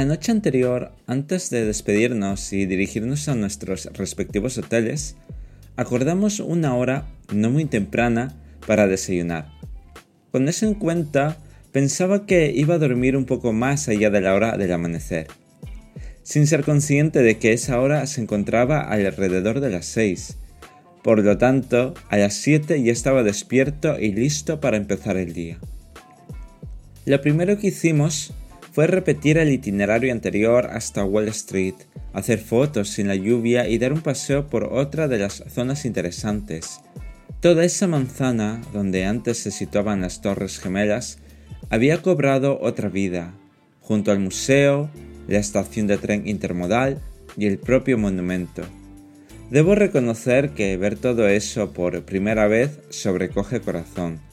La noche anterior, antes de despedirnos y dirigirnos a nuestros respectivos hoteles, acordamos una hora no muy temprana para desayunar. Con eso en cuenta, pensaba que iba a dormir un poco más allá de la hora del amanecer, sin ser consciente de que esa hora se encontraba alrededor de las 6. Por lo tanto, a las 7 ya estaba despierto y listo para empezar el día. Lo primero que hicimos fue repetir el itinerario anterior hasta Wall Street, hacer fotos sin la lluvia y dar un paseo por otra de las zonas interesantes. Toda esa manzana, donde antes se situaban las Torres Gemelas, había cobrado otra vida, junto al museo, la estación de tren intermodal y el propio monumento. Debo reconocer que ver todo eso por primera vez sobrecoge corazón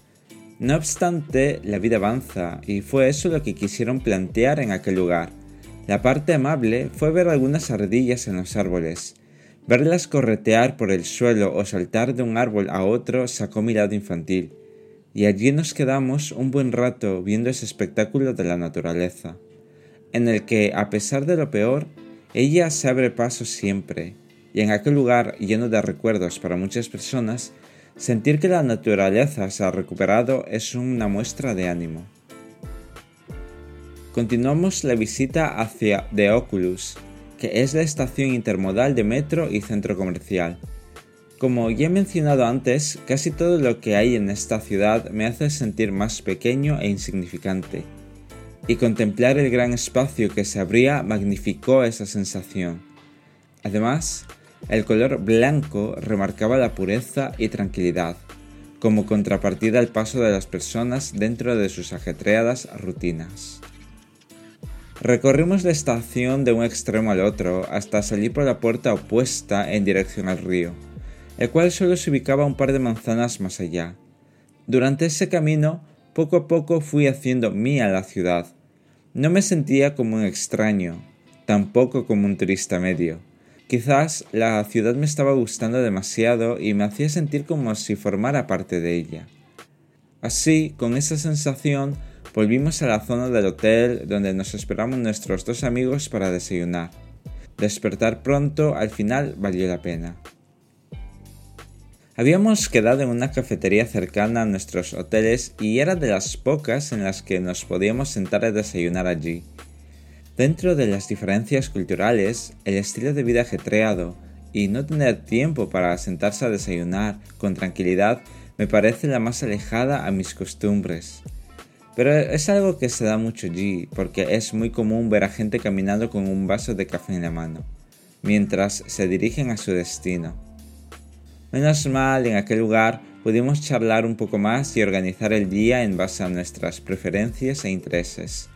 no obstante, la vida avanza, y fue eso lo que quisieron plantear en aquel lugar. La parte amable fue ver algunas ardillas en los árboles. Verlas corretear por el suelo o saltar de un árbol a otro sacó mi lado infantil, y allí nos quedamos un buen rato viendo ese espectáculo de la naturaleza, en el que, a pesar de lo peor, ella se abre paso siempre, y en aquel lugar lleno de recuerdos para muchas personas, Sentir que la naturaleza se ha recuperado es una muestra de ánimo. Continuamos la visita hacia The Oculus, que es la estación intermodal de metro y centro comercial. Como ya he mencionado antes, casi todo lo que hay en esta ciudad me hace sentir más pequeño e insignificante, y contemplar el gran espacio que se abría magnificó esa sensación. Además, el color blanco remarcaba la pureza y tranquilidad, como contrapartida al paso de las personas dentro de sus ajetreadas rutinas. Recorrimos la estación de un extremo al otro hasta salir por la puerta opuesta en dirección al río, el cual solo se ubicaba un par de manzanas más allá. Durante ese camino, poco a poco fui haciendo mía la ciudad. No me sentía como un extraño, tampoco como un turista medio. Quizás la ciudad me estaba gustando demasiado y me hacía sentir como si formara parte de ella. Así, con esa sensación, volvimos a la zona del hotel donde nos esperamos nuestros dos amigos para desayunar. Despertar pronto al final valió la pena. Habíamos quedado en una cafetería cercana a nuestros hoteles y era de las pocas en las que nos podíamos sentar a desayunar allí. Dentro de las diferencias culturales, el estilo de vida ajetreado y no tener tiempo para sentarse a desayunar con tranquilidad me parece la más alejada a mis costumbres. Pero es algo que se da mucho allí, porque es muy común ver a gente caminando con un vaso de café en la mano, mientras se dirigen a su destino. Menos mal, en aquel lugar pudimos charlar un poco más y organizar el día en base a nuestras preferencias e intereses.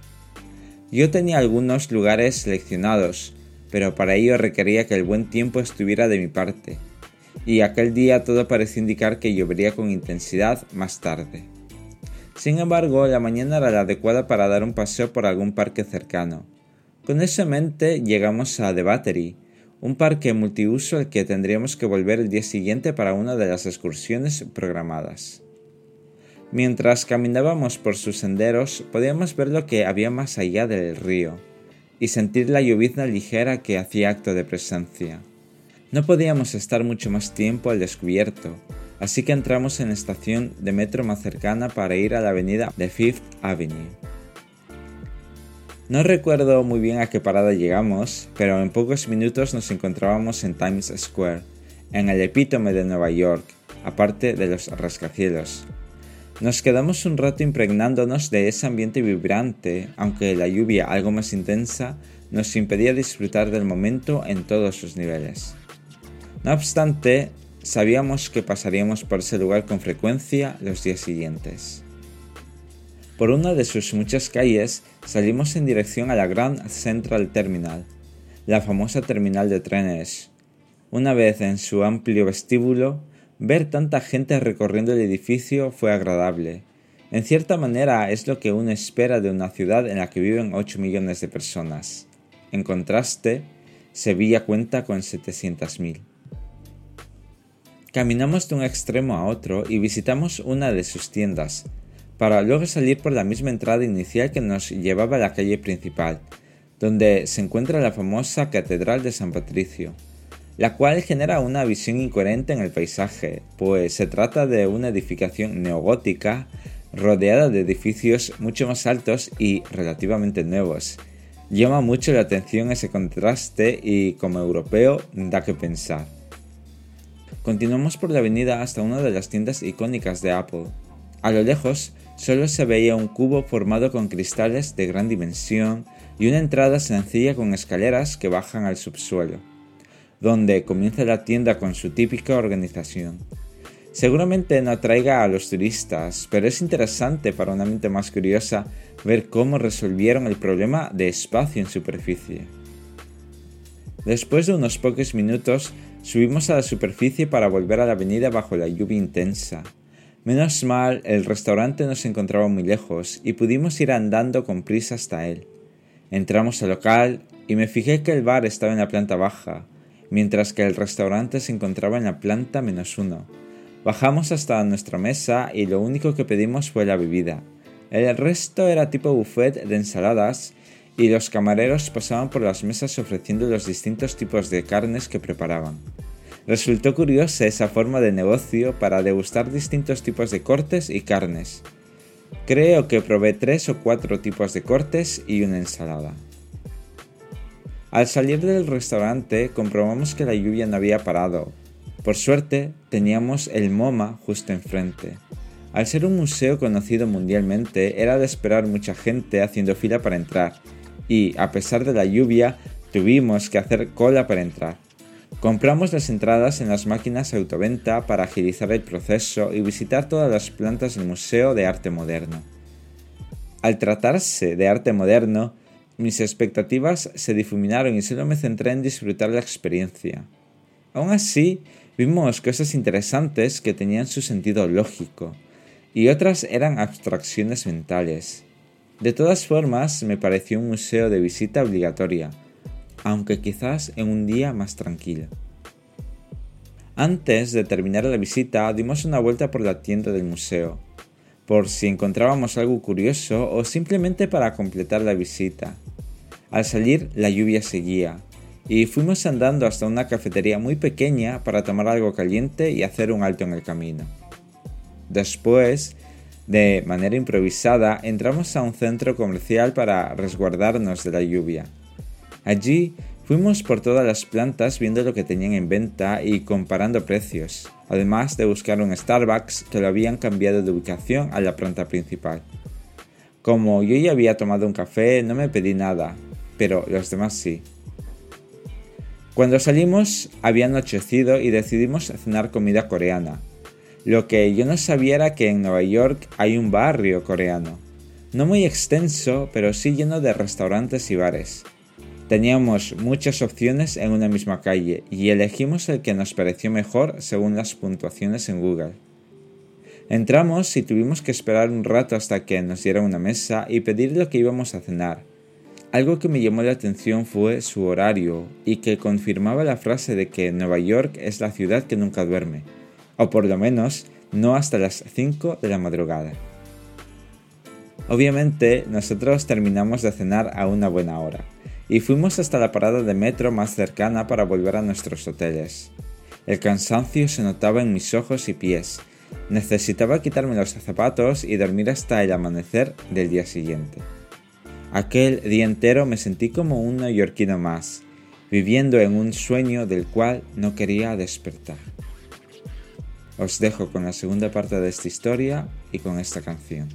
Yo tenía algunos lugares seleccionados, pero para ello requería que el buen tiempo estuviera de mi parte, y aquel día todo parecía indicar que llovería con intensidad más tarde. Sin embargo, la mañana era la adecuada para dar un paseo por algún parque cercano. Con eso en mente llegamos a The Battery, un parque multiuso al que tendríamos que volver el día siguiente para una de las excursiones programadas. Mientras caminábamos por sus senderos, podíamos ver lo que había más allá del río y sentir la llovizna ligera que hacía acto de presencia. No podíamos estar mucho más tiempo al descubierto, así que entramos en la estación de metro más cercana para ir a la avenida de Fifth Avenue. No recuerdo muy bien a qué parada llegamos, pero en pocos minutos nos encontrábamos en Times Square, en el epítome de Nueva York, aparte de los rascacielos, nos quedamos un rato impregnándonos de ese ambiente vibrante, aunque la lluvia algo más intensa nos impedía disfrutar del momento en todos sus niveles. No obstante, sabíamos que pasaríamos por ese lugar con frecuencia los días siguientes. Por una de sus muchas calles salimos en dirección a la Grand Central Terminal, la famosa terminal de trenes. Una vez en su amplio vestíbulo, Ver tanta gente recorriendo el edificio fue agradable. En cierta manera es lo que uno espera de una ciudad en la que viven 8 millones de personas. En contraste, Sevilla cuenta con 700.000. Caminamos de un extremo a otro y visitamos una de sus tiendas, para luego salir por la misma entrada inicial que nos llevaba a la calle principal, donde se encuentra la famosa Catedral de San Patricio, la cual genera una visión incoherente en el paisaje, pues se trata de una edificación neogótica rodeada de edificios mucho más altos y relativamente nuevos. Llama mucho la atención ese contraste y como europeo da que pensar. Continuamos por la avenida hasta una de las tiendas icónicas de Apple. A lo lejos solo se veía un cubo formado con cristales de gran dimensión y una entrada sencilla con escaleras que bajan al subsuelo, donde comienza la tienda con su típica organización. Seguramente no atraiga a los turistas, pero es interesante para una mente más curiosa ver cómo resolvieron el problema de espacio en superficie. Después de unos pocos minutos, subimos a la superficie para volver a la avenida bajo la lluvia intensa. Menos mal, el restaurante no se encontraba muy lejos y pudimos ir andando con prisa hasta él. Entramos al local y me fijé que el bar estaba en la planta baja, mientras que el restaurante se encontraba en la planta menos uno. Bajamos hasta nuestra mesa y lo único que pedimos fue la bebida. El resto era tipo buffet de ensaladas y los camareros pasaban por las mesas ofreciendo los distintos tipos de carnes que preparaban. Resultó curiosa esa forma de negocio para degustar distintos tipos de cortes y carnes. Creo que probé tres o cuatro tipos de cortes y una ensalada. Al salir del restaurante comprobamos que la lluvia no había parado, por suerte, teníamos el MoMA justo enfrente. Al ser un museo conocido mundialmente, era de esperar mucha gente haciendo fila para entrar, y a pesar de la lluvia, tuvimos que hacer cola para entrar. Compramos las entradas en las máquinas autoventa para agilizar el proceso y visitar todas las plantas del Museo de Arte Moderno. Al tratarse de arte moderno, mis expectativas se difuminaron y solo me centré en disfrutar la experiencia. Aún así, vimos cosas interesantes que tenían su sentido lógico, y otras eran abstracciones mentales. De todas formas, me pareció un museo de visita obligatoria, aunque quizás en un día más tranquilo. Antes de terminar la visita, dimos una vuelta por la tienda del museo, por si encontrábamos algo curioso o simplemente para completar la visita. Al salir, la lluvia seguía, y fuimos andando hasta una cafetería muy pequeña para tomar algo caliente y hacer un alto en el camino. Después, de manera improvisada, entramos a un centro comercial para resguardarnos de la lluvia. Allí fuimos por todas las plantas viendo lo que tenían en venta y comparando precios, además de buscar un Starbucks que lo habían cambiado de ubicación a la planta principal. Como yo ya había tomado un café, no me pedí nada, pero los demás sí. Cuando salimos había anochecido y decidimos cenar comida coreana. Lo que yo no sabía era que en Nueva York hay un barrio coreano. No muy extenso, pero sí lleno de restaurantes y bares. Teníamos muchas opciones en una misma calle y elegimos el que nos pareció mejor según las puntuaciones en Google. Entramos y tuvimos que esperar un rato hasta que nos diera una mesa y pedir lo que íbamos a cenar. Algo que me llamó la atención fue su horario y que confirmaba la frase de que Nueva York es la ciudad que nunca duerme, o por lo menos no hasta las 5 de la madrugada. Obviamente nosotros terminamos de cenar a una buena hora y fuimos hasta la parada de metro más cercana para volver a nuestros hoteles. El cansancio se notaba en mis ojos y pies. Necesitaba quitarme los zapatos y dormir hasta el amanecer del día siguiente. Aquel día entero me sentí como un neoyorquino más, viviendo en un sueño del cual no quería despertar. Os dejo con la segunda parte de esta historia y con esta canción.